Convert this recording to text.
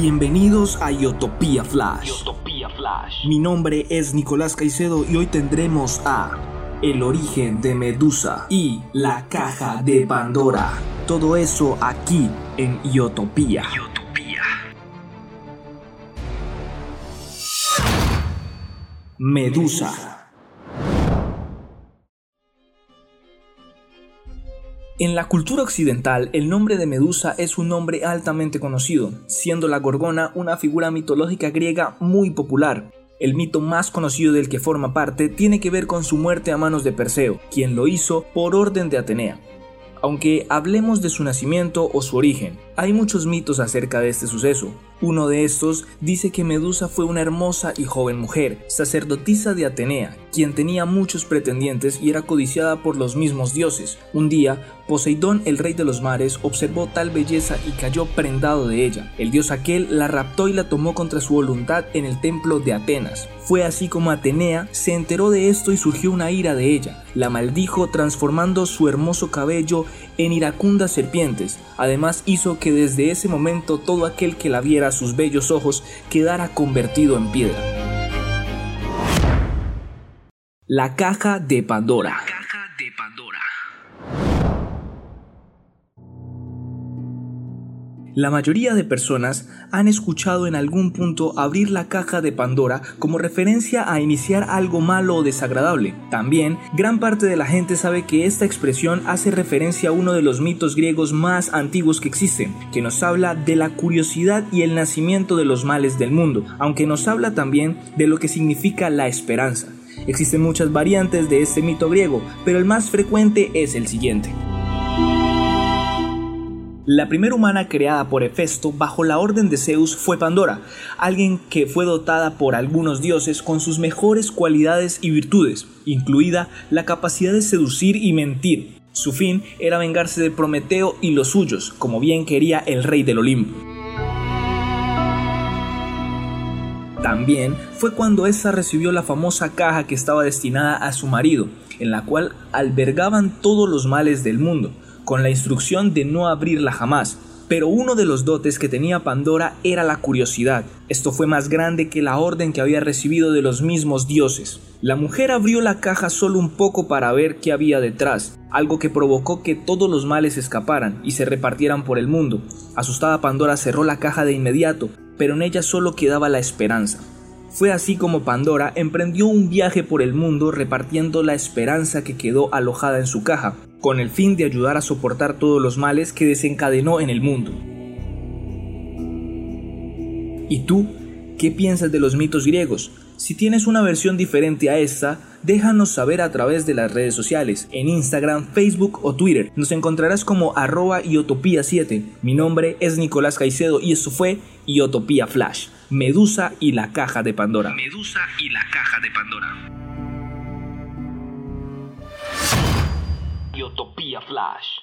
Bienvenidos a Iotopía Flash. Mi nombre es Nicolás Caicedo y hoy tendremos a El origen de Medusa y La caja de Pandora. Todo eso aquí en. Utopía. Medusa. En la cultura occidental, el nombre de Medusa es un nombre altamente conocido, siendo la gorgona una figura mitológica griega muy popular. El mito más conocido del que forma parte tiene que ver con su muerte a manos de Perseo, quien lo hizo por orden de Atenea. Aunque hablemos de su nacimiento o su origen, hay muchos mitos acerca de este suceso. Uno de estos dice que Medusa fue una hermosa y joven mujer, sacerdotisa de Atenea, quien tenía muchos pretendientes y era codiciada por los mismos dioses. Un día, Poseidón, el rey de los mares, observó tal belleza y cayó prendado de ella. El dios aquel la raptó y la tomó contra su voluntad en el templo de Atenas. Fue así como Atenea se enteró de esto y surgió una ira de ella. La maldijo transformando su hermoso cabello en iracundas serpientes. Además hizo que desde ese momento todo aquel que la viera a sus bellos ojos quedara convertido en piedra. La caja de Pandora. La mayoría de personas han escuchado en algún punto abrir la caja de Pandora como referencia a iniciar algo malo o desagradable. También, gran parte de la gente sabe que esta expresión hace referencia a uno de los mitos griegos más antiguos que existen, que nos habla de la curiosidad y el nacimiento de los males del mundo, aunque nos habla también de lo que significa la esperanza. Existen muchas variantes de este mito griego, pero el más frecuente es el siguiente. La primera humana creada por Hefesto bajo la orden de Zeus fue Pandora, alguien que fue dotada por algunos dioses con sus mejores cualidades y virtudes, incluida la capacidad de seducir y mentir. Su fin era vengarse de Prometeo y los suyos, como bien quería el rey del Olimpo. También fue cuando esta recibió la famosa caja que estaba destinada a su marido, en la cual albergaban todos los males del mundo, con la instrucción de no abrirla jamás. Pero uno de los dotes que tenía Pandora era la curiosidad. Esto fue más grande que la orden que había recibido de los mismos dioses. La mujer abrió la caja solo un poco para ver qué había detrás, algo que provocó que todos los males escaparan y se repartieran por el mundo. Asustada Pandora cerró la caja de inmediato, pero en ella solo quedaba la esperanza. Fue así como Pandora emprendió un viaje por el mundo repartiendo la esperanza que quedó alojada en su caja, con el fin de ayudar a soportar todos los males que desencadenó en el mundo. ¿Y tú? ¿Qué piensas de los mitos griegos? Si tienes una versión diferente a esta, déjanos saber a través de las redes sociales, en Instagram, Facebook o Twitter. Nos encontrarás como arroba iotopía7. Mi nombre es Nicolás Caicedo y esto fue Iotopía Flash, Medusa y la caja de Pandora. Medusa y la caja de Pandora. Utopía Flash.